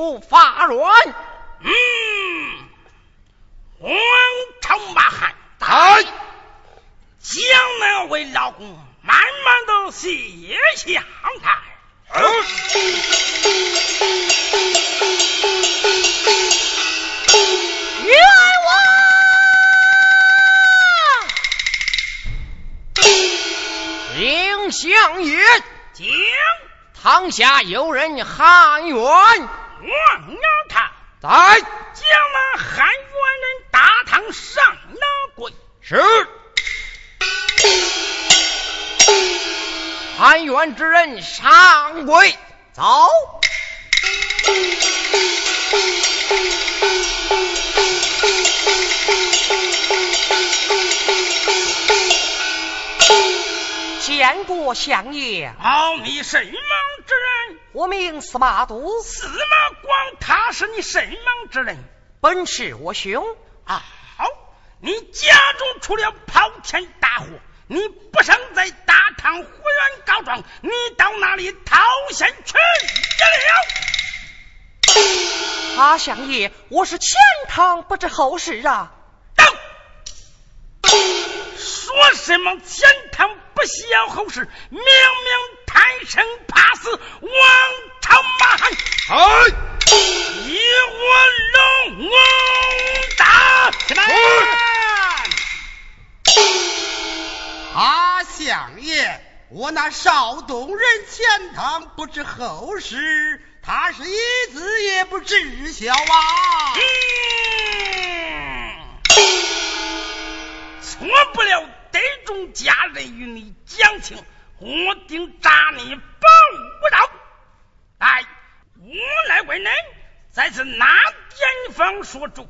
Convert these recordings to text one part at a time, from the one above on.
不发乱。嗯，王朝马汉，在将那位老公慢慢的卸下台。冤枉！领相爷，请。堂下有人喊冤，王衙他在将那汉元人大堂上了跪。是汉元之人上跪，走。见过相爷。好，你什么之人？我名司马都。司马光，他是你什么之人？本是我兄。啊，好，你家中出了滔天大祸，你不想在大唐胡言告状，你到哪里讨仙去了？啊，相爷，我是前堂不知后事啊。等，说什么前堂？不孝后事，明明贪生怕死，王朝马汉，哎，一我龙王大啊，相爷，我那少东人前堂不知后事，他是一字也不知晓啊。错不了。得众家人与你讲情，我定扎你保不到。来，我来问人，在此哪点方说主？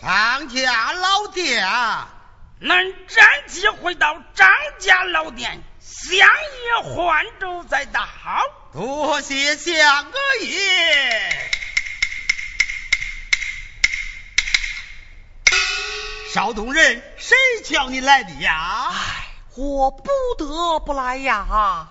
张家老店。能站起回到张家老店，相爷换州再到。多谢相爷。少东人，谁叫你来的呀？唉，我不得不来呀。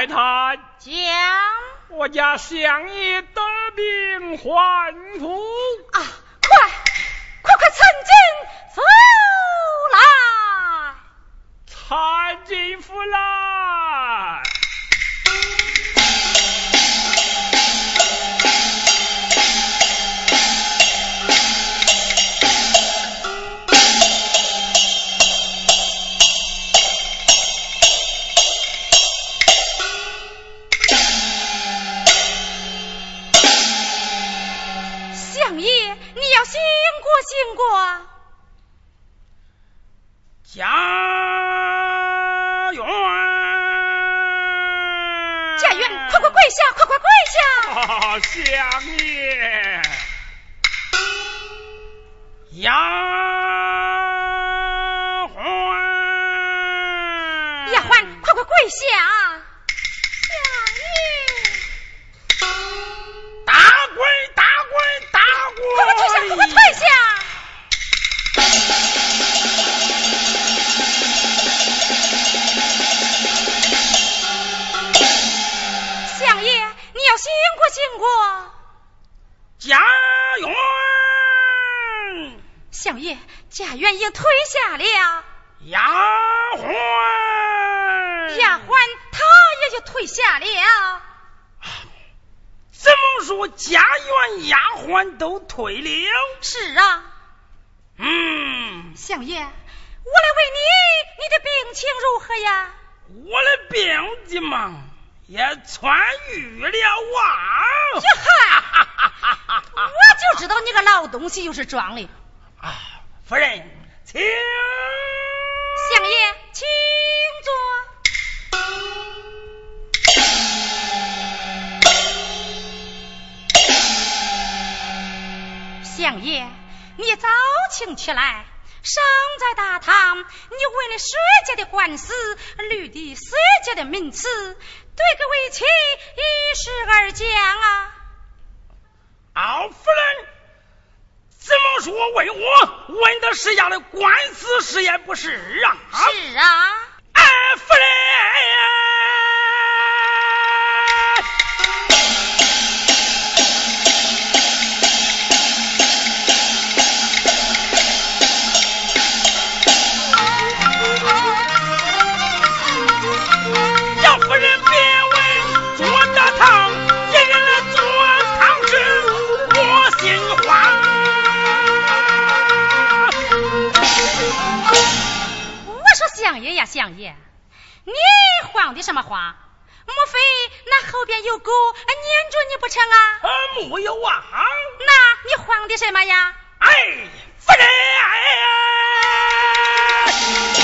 太太，将我家相爷得病还府啊！快快快，参军府来！参军府来！相爷，丫爷，家园已经退下了，丫鬟，丫鬟她也就退下了。怎么说家园丫鬟都退了？是啊，嗯，相爷，我来问你，你的病情如何呀？我的病急嘛也痊愈了啊！哟嗨，我就知道你个老东西又是装的。啊，夫人，请。相爷，请坐。相爷，你早请起来，生在大唐，你为了谁家的官司，虑的谁家的名次，对个为妻一视而讲啊！敖夫人，说问我？问的是样的官司是也不是啊？是啊，哎，夫人。相爷呀，相爷，你慌的什么慌？莫非那后边有狗撵住你不成啊？啊，没有啊。那你慌的什么呀？哎，夫人，洛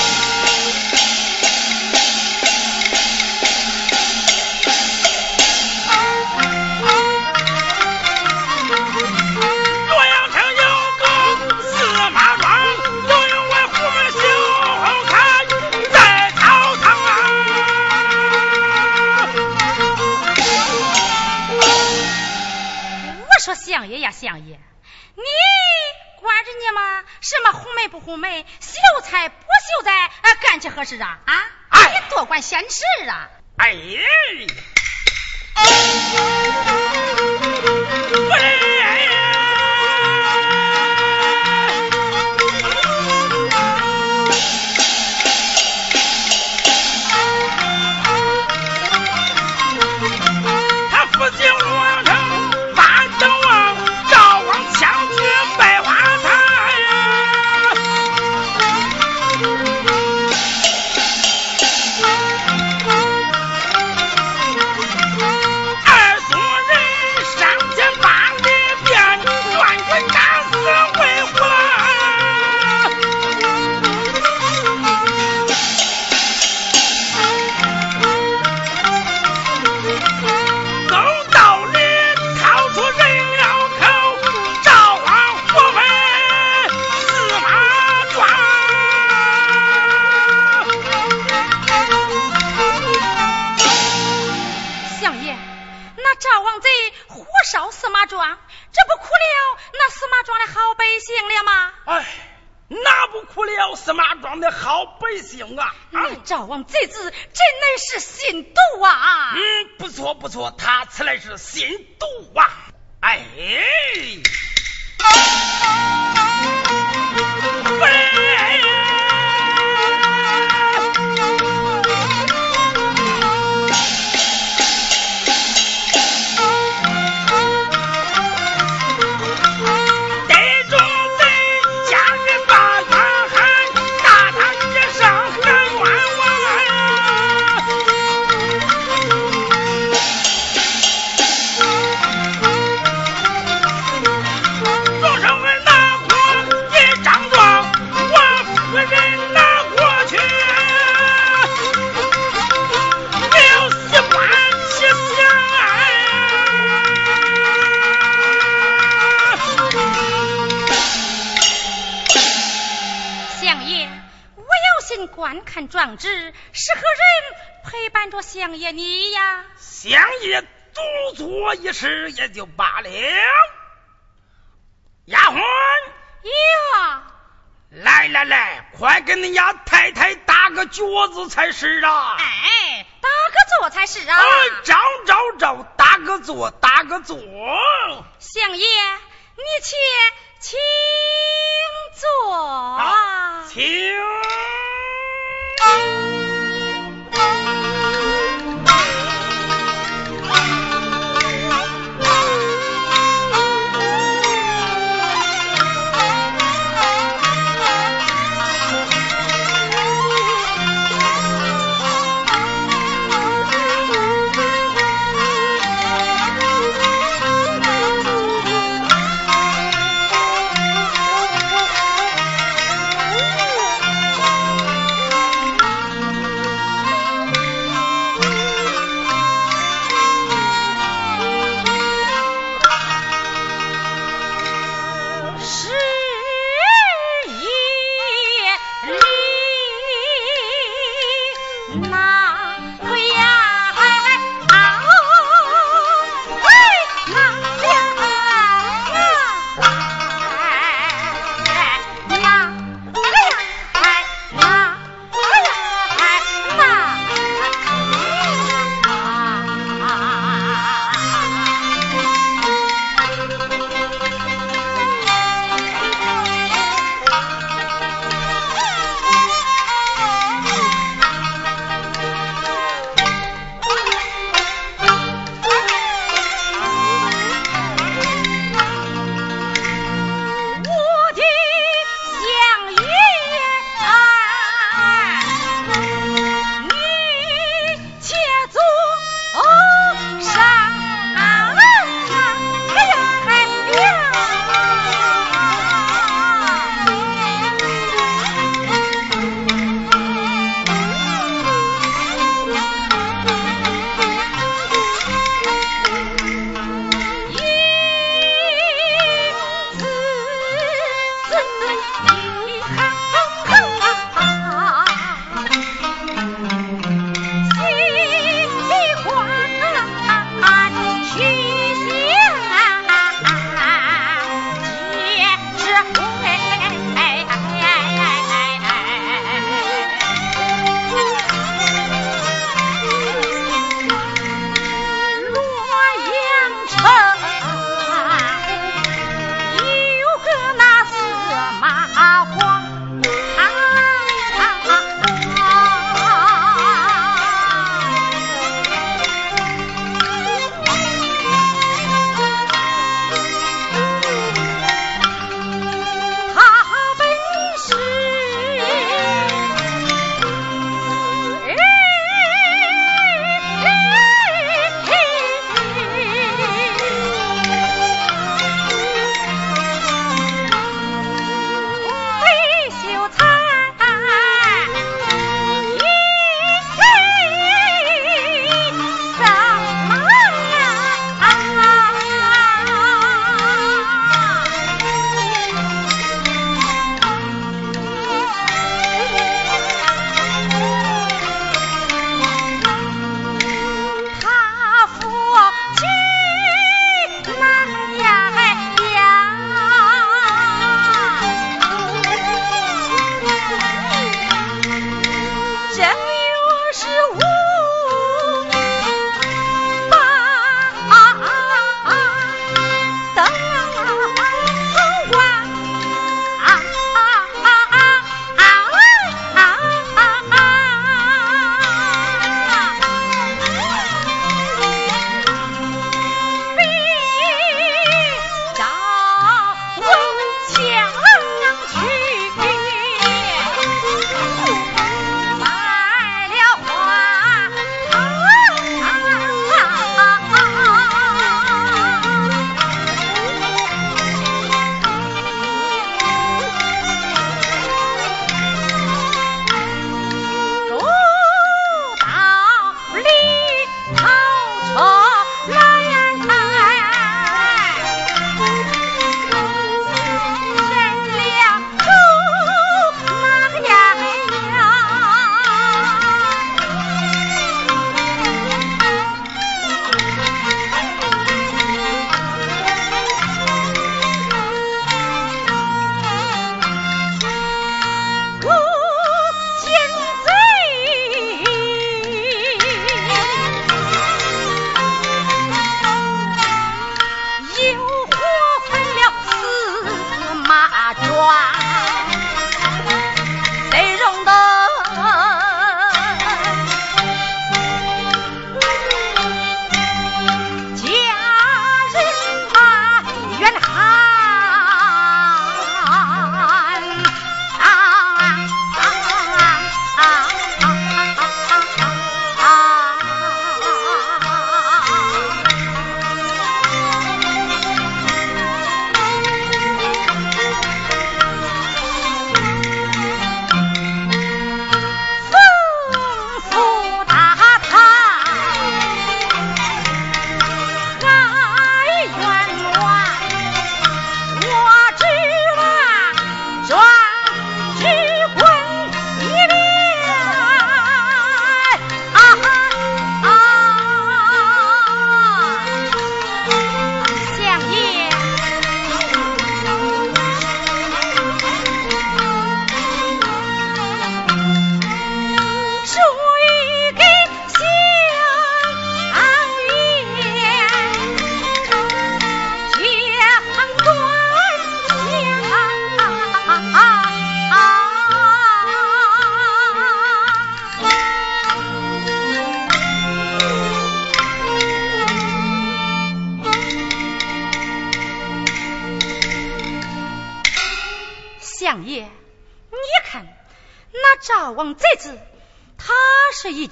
相爷呀，相爷，你管着你吗？什么红梅不红梅，秀才不秀才，啊，干起何事啊？啊，哎你多管闲事啊！哎，夫也就罢了。丫鬟呀，来来来，快给你家太太打个脚子才是啊！哎，打个坐才是啊！哎，招招招，打个坐，打个坐。相爷，你且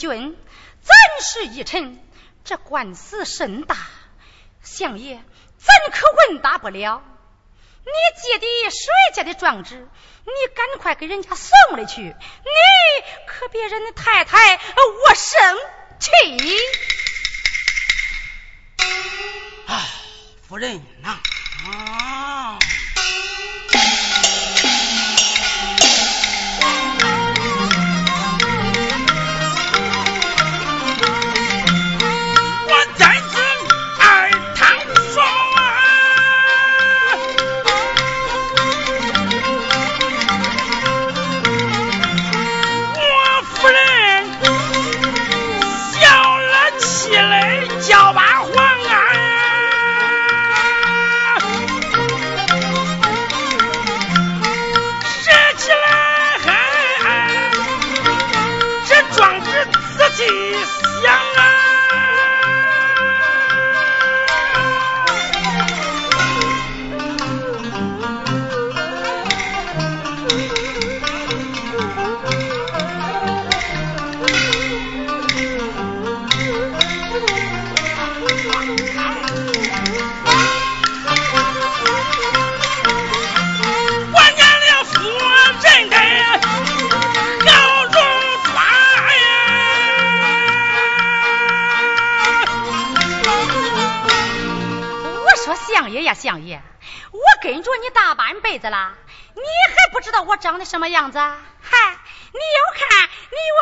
君，怎是一臣？这官司甚大，相爷怎可问答不了？你借的谁家的状纸？你赶快给人家送了去，你可别人的太太我生气。啊，夫人呐，啊。我长得什么样子？嗨，你又看，你娃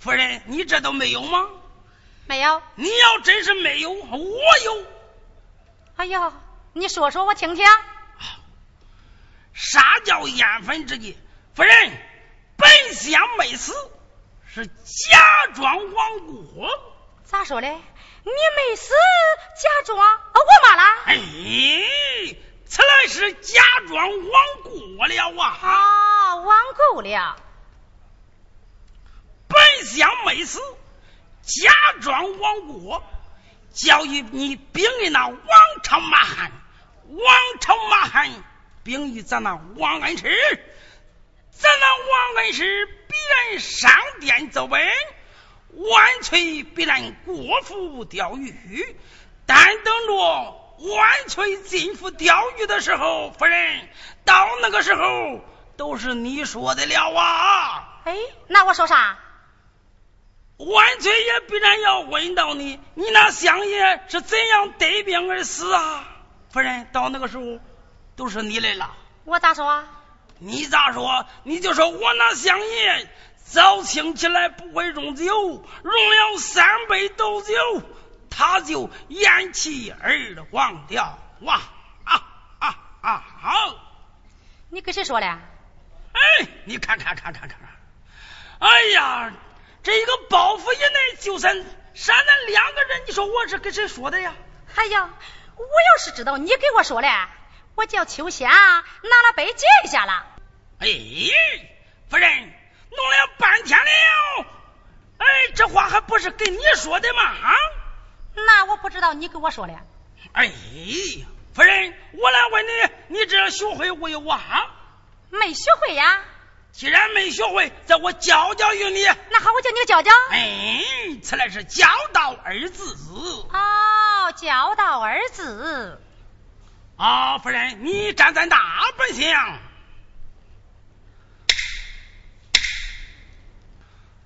夫人，你这都没有吗？没有。你要真是没有，我有。哎呀，你说说我听听。啥叫烟粉之计？夫人，本相没死，是假装亡故。咋说嘞？你没死，假装？我嘛了？哎，此来是假装亡故了啊！啊，亡故了，本相没死，假装亡国，教育你兵役那王朝马汉，王朝马汉兵役咱那王恩师，咱那王恩师必然上殿奏本，万岁必然过府钓鱼，但等着万岁进府钓鱼的时候，夫人到那个时候。都是你说的了啊！哎，那我说啥？万岁爷必然要问到你，你那相爷是怎样得病而死啊？夫人，到那个时候都是你来了。我咋说啊？你咋说？你就说我那相爷早清起来不会用酒，用了三杯斗酒，他就咽气而亡掉。哇啊啊啊！好，你跟谁说的？哎，你看看看看看看，哎呀，这一个包袱一内，就算闪咱两个人，你说我是跟谁说的呀？哎呀，我要是知道你给我说了，我叫秋香拿了杯接下了。哎，夫人，弄了半天了，哎，这话还不是跟你说的吗？啊？那我不知道你给我说的。哎，夫人，我来问你，你这学会未啊？没学会呀。既然没学会，在我教教于你。那好，我叫你教教。哎，此乃是教导二字。哦，教导二字。啊，夫人，你站在那边厢，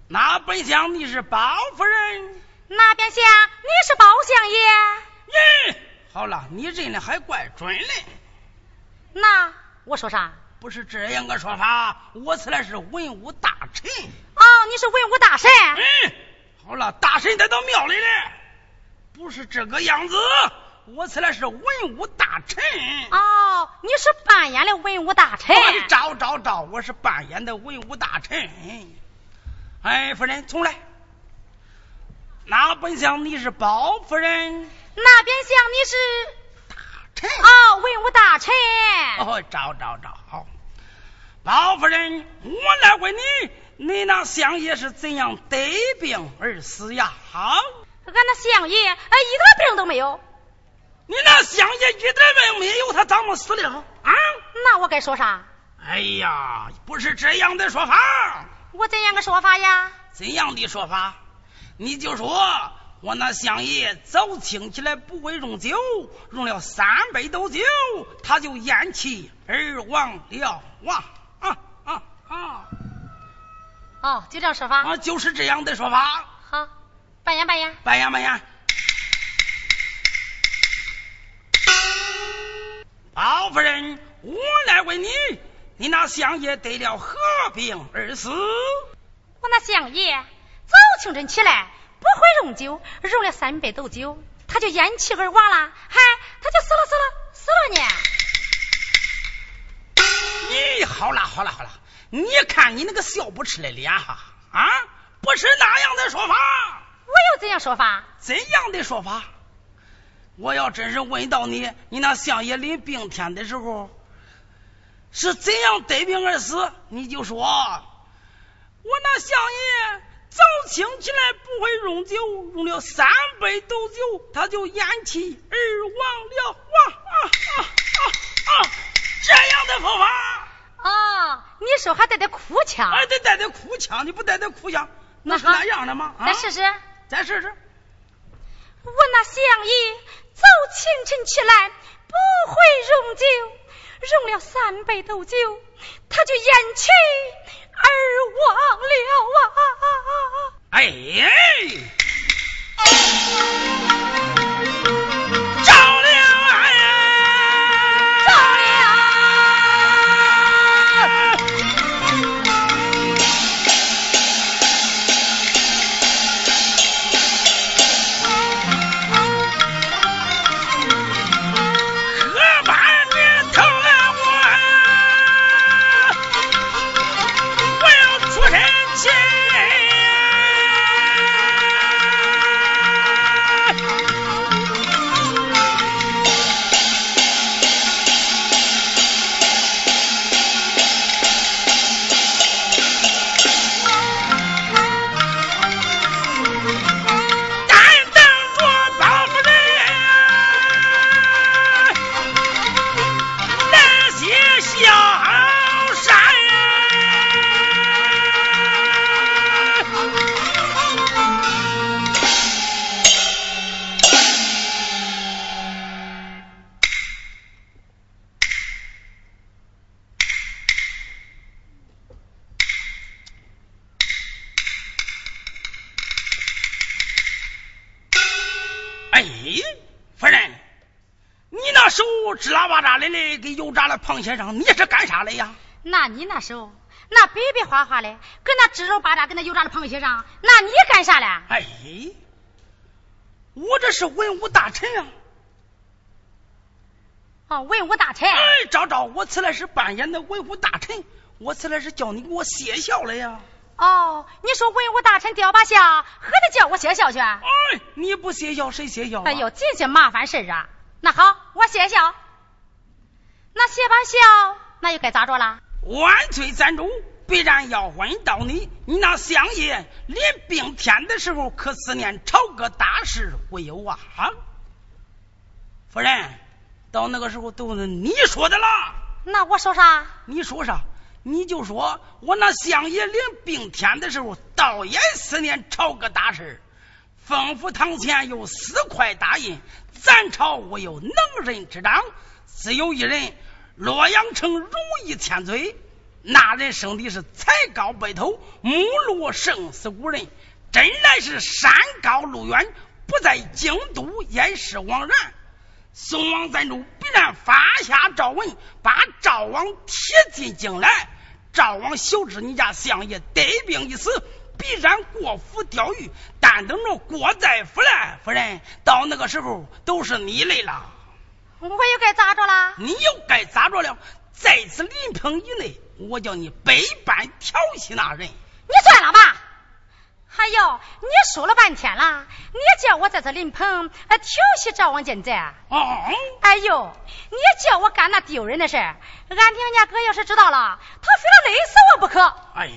那边厢你是包夫人，那边厢你是包相爷。咦，好了，你认的还怪准嘞。那我说啥？不是这样个说法，我此来是文武大臣。哦，你是文武大臣。嗯，好了，大臣带到庙里了，不是这个样子。我此来是文武大臣。哦，你是扮演的文武大臣。招招招，我是扮演的文武大臣。哎，夫人，重来。那本想你是包夫人，那边想你是大臣。哦，文武大臣。哦，招招招。包夫人，我来问你，你那相爷是怎样得病而死呀？俺那相爷，哎，一点病都没有。你那相爷一点病没有，他怎么死了？啊？那我该说啥？哎呀，不是这样的说法。我怎样个说法呀？怎样的说法？你就说我那相爷早清起来不会用酒，用了三杯斗酒，他就咽气而亡了。哇！啊！哦，就这样说法啊，就是这样的说法。好，扮演扮演，扮演扮演。包夫人，我来问你，你那相爷得了何病而死？我那相爷早清晨起来不会用酒，用了三杯斗酒，他就咽气而亡了，嗨，他就死了死了死了呢。你好了好了好了，你看你那个笑不吃的脸哈啊，不是那样的说法。我有怎样说法？怎样的说法？我要真是问到你，你那相爷临病天的时候是怎样得病而死，你就说，我那相爷早清起来不会用酒，用了三杯斗酒，他就咽气而亡了。哇啊啊啊啊！这样的说法。哦，你说还带点哭腔？哎，得带点哭腔，你不带点哭腔，那是那样的吗？再试试，再试试。我那相爷早清晨起来不会用酒，用了三杯斗酒，他就咽气而亡了啊！哎。油炸了螃蟹上，你是干啥来呀？那你那时候那白白花花的，跟那指手巴扎，跟那油炸的螃蟹上，那你干啥了？哎，我这是文武大臣啊！哦，文武大臣。哎，昭昭，我此来是扮演的文武大臣，我此来是叫你给我谢孝了呀。哦，你说文武大臣掉把下，何得叫我谢孝去？哎，你不谢孝谁谢孝？哎呦，这些麻烦事啊！那好，我谢孝。那谢把孝，那又该咋着了？万岁赞主，必然要问到你，你那相爷临病天的时候，可思念朝歌大事未有啊？夫人，到那个时候都是你说的啦。那我说啥？你说啥？你就说我那相爷临病天的时候，倒也思念朝歌大事，丰府堂前有四块大印，咱朝我有能人之长，只有一人洛阳城容易千岁，那人生的是才高白头，目露胜似古人，真乃是山高路远，不在京都也是枉然。宋王赞助必然发下诏文，把赵王贴进京来。赵王修知你家相爷得病一死，必然过府钓鱼。但等着郭在府来，夫人到那个时候都是你累了。我又该咋着了？你又该咋着了？在此临盆以内，我叫你百般调戏那人。你算了吧。哎呦，你说了半天了，你叫我在这临盆调戏赵王进贼。哦。哎呦，你叫我干那丢人的事，俺娘家哥要是知道了，他非得累死我不可。哎，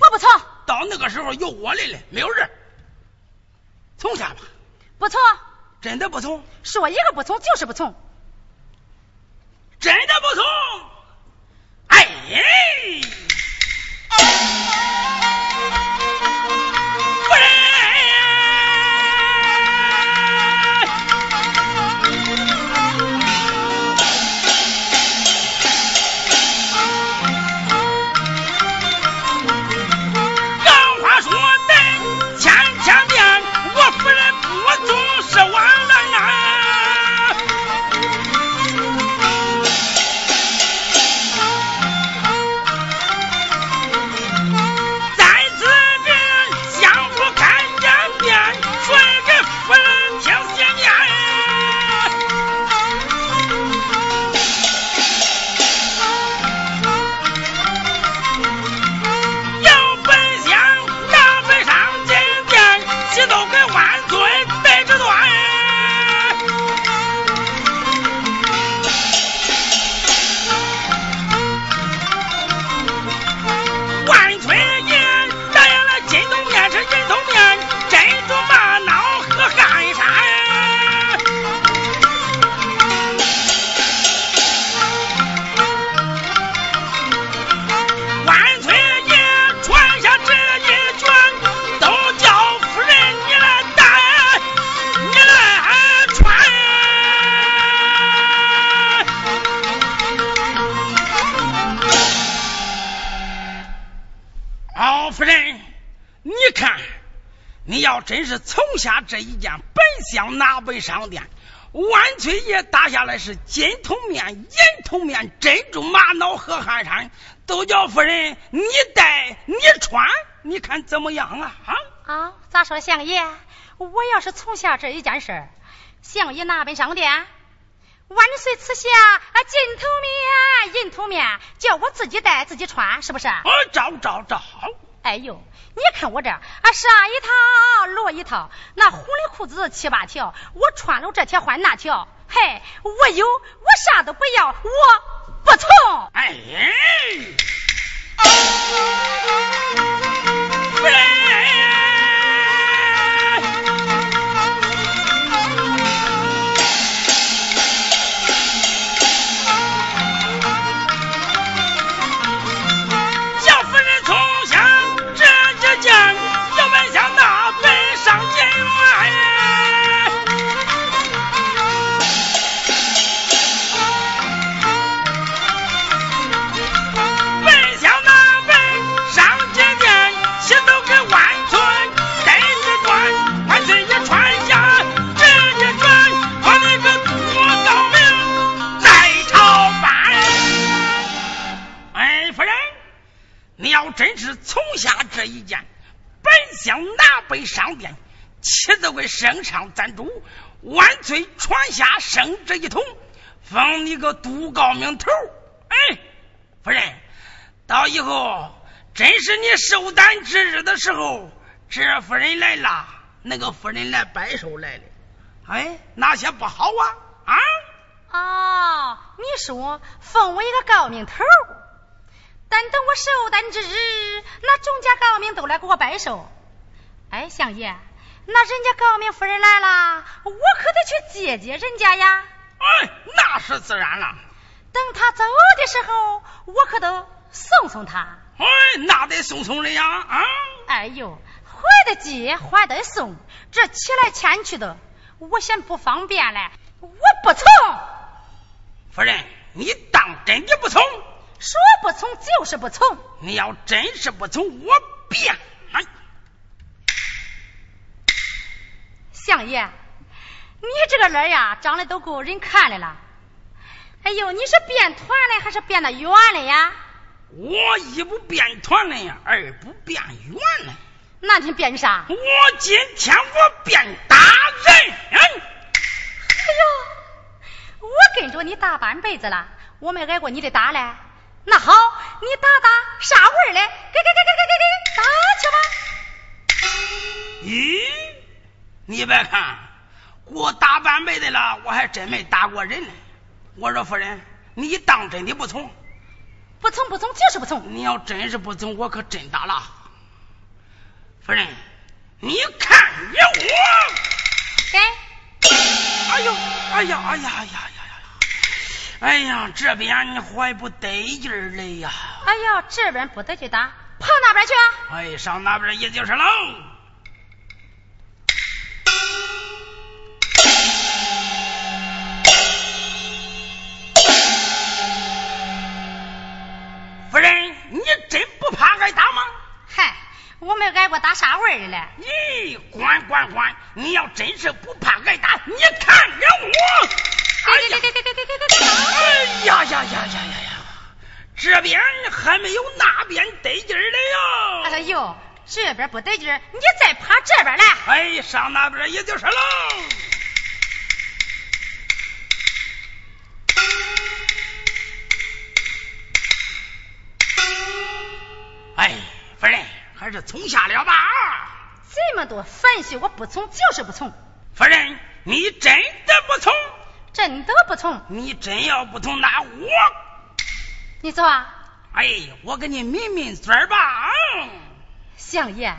我不从。到那个时候由我来了，没有人。从下吧。不从。真的不从。说一个不从就是不从。真的不从。哎。真想拿本上殿，万岁爷打下来是金头面、银头面、珍珠玛瑙和汗衫，都叫夫人你戴你穿，你看怎么样啊？啊啊！咋说，相爷？我要是从下这一件事，相爷拿本商店，万岁赐下啊金头面、银头面，叫我自己戴自己穿，是不是？啊，照照照。哎呦！你看我这啊，上一套落一套，那红的裤子七八条，我穿了这条换那条，嘿，我有，我啥都不要，我不从。哎。圣上赞助，万岁传下圣旨一统，封你个都高明头。哎，夫人，到以后真是你寿诞之日的时候，这夫人来了，那个夫人来拜寿来了，哎，哪些不好啊？啊？哦，你说封我一个高明头，但等我寿诞之日，那众家高明都来给我拜寿。哎，相爷，那人家高明夫人来了，我可得去接接人家呀。哎，那是自然了。等他走的时候，我可得送送他。哎，那得送送人呀！啊！哎呦，还得接，还得送，这起来牵去的，我嫌不方便嘞。我不从。夫人，你当真的不从？说不从就是不从。你要真是不从，我变。相爷，你这个脸呀，长得都够人看的了。哎呦，你是变团了还是变得圆了呀？我一不变团了呀，二不变圆了。那天变啥？我今天我变大人。哎呦，我跟着你大半辈子了，我没挨过你的打嘞。那好，你打打啥味儿嘞？给给给给给给给，打去吧。咦，你别看过大半辈子了，我还真没打过人呢。我说夫人，你当真的不从？不从不从就是不从。你要真是不从，我可真打了。夫人，你看你我。给。哎呦，哎呀，哎呀，哎呀，哎呀，哎呀，这边你怀不得劲儿了呀。哎呀，这边不得劲打，跑那边去。哎，上那边也就是喽。夫人，你真不怕挨打吗？嗨，我没挨过打啥味儿的嘞。咦，管管管！你要真是不怕挨打，你看着我。哎呀，哎呀呀呀呀呀呀！这边还没有那边得劲儿的哟。哎呦，这边不得劲儿，你再爬这边来。哎，上那边也就是喽。哎，夫人，还是从下了吧。这么多烦事，我不从就是不从。夫人，你真的不从？真的不从。你真要不从，那我……你走啊。哎，我给你抿抿嘴吧。相爷，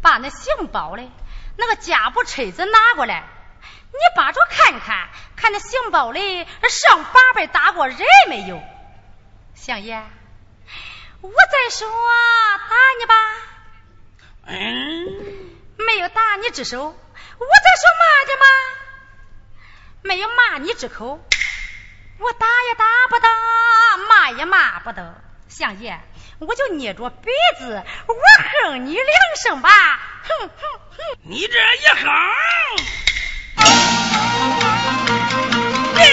把那杏包的那个夹布锤子拿过来，你把着看看，看那杏包里上八辈打过人没有？相爷。我再说打你吧，嗯，没有打你之手。我再说骂的吗？没有骂你之口。我打也打不得，骂也骂不得。相爷，我就捏着鼻子，我哼你两声吧。哼哼哼，你这一哼，别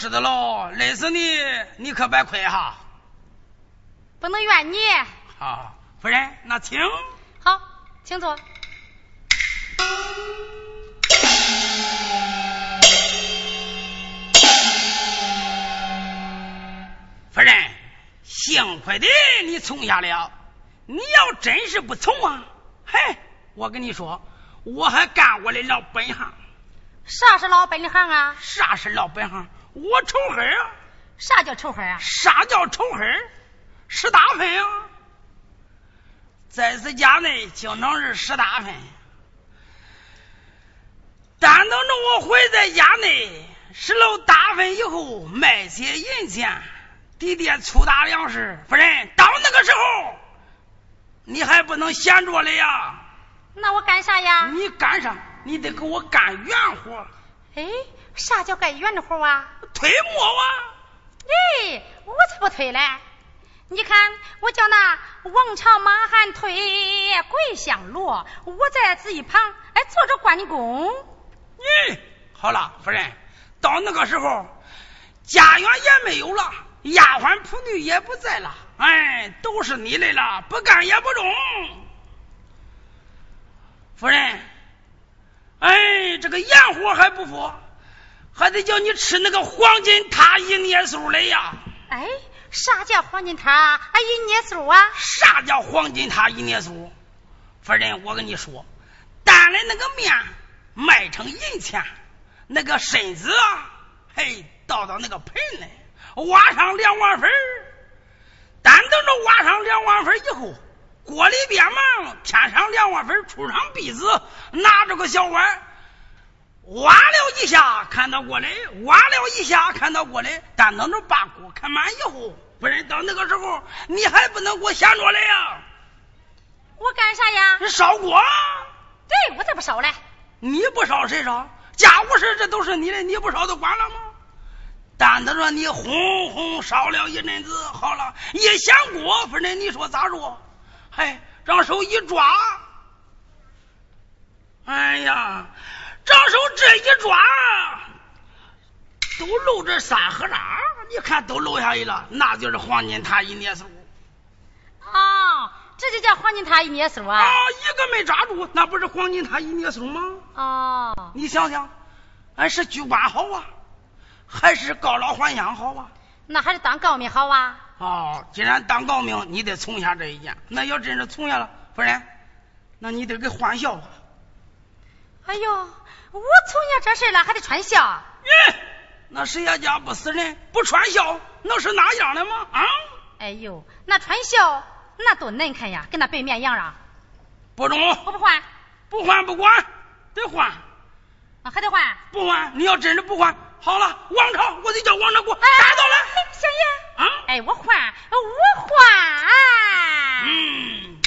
知道喽，累死你，你可别亏哈。不能怨你。好，夫人，那请。好，请坐。夫人，幸亏的你从下了。你要真是不从啊，嘿，我跟你说，我还干我的老本行。啥是老本行啊？啥是老本行？我仇黑啊！啥叫仇黑啊？啥叫仇恨？十大份啊！在此家内经常是十大粪，但等着我回在家内拾了大粪以后，卖些银钱，抵点粗大粮食。夫人，到那个时候，你还不能闲着了呀？那我干啥呀？你干啥？你得给我干圆活。哎，啥叫干圆的活啊？推磨啊！哎，我才不推嘞！你看，我叫那王朝马汉推，桂香罗，我在这一旁哎坐着关公。咦，好了，夫人，到那个时候，家园也没有了，丫鬟仆女也不在了，哎，都是你的了，不干也不中。夫人。哎，这个盐火还不服，还得叫你吃那个黄金塔一捏酥嘞呀！哎，啥叫黄金塔啊一捏酥啊？啥叫黄金塔一捏酥？夫人，我跟你说，担的那个面卖成银钱，那个身子啊，嘿，倒到那个盆里，挖上两碗粉单等着挖上两碗粉以后。锅里边嘛，添上两碗粉，出上篦子，拿着个小碗，挖了一下，看到锅里，挖了一下，看到锅里，但等着把锅看满以后，不然到那个时候，你还不能给我闲着来呀？我干啥呀？烧锅。对，我才不烧嘞。你不烧谁烧？家务事这都是你的，你不烧就管了吗？但等着你轰轰烧了一阵子，好了，一掀锅，夫人，你说咋着？哎，让手一抓，哎呀，张手这一抓，都露着三合渣，你看都露下去了，那就是黄金塔一捏手。哦，这就叫黄金塔一捏手啊！啊，一个没抓住，那不是黄金塔一捏手吗？哦，你想想，俺是居官好啊，还是告老还乡好啊？那还是当高明好啊。哦，既然当高明，你得从下这一件。那要真是从下了，夫人，那你得给换孝。哎呦，我从你这事了还得穿孝？咦，那谁家家不死人不穿孝，那是哪样的吗？啊？哎呦，那穿孝那多难看呀，跟那白面一样啊！不中，我不换，不换不管，得换。啊，还得换？不换，你要真的不换，好了，王朝我得叫王朝给我打倒了。爷，啊？哎，我换，我换。嗯。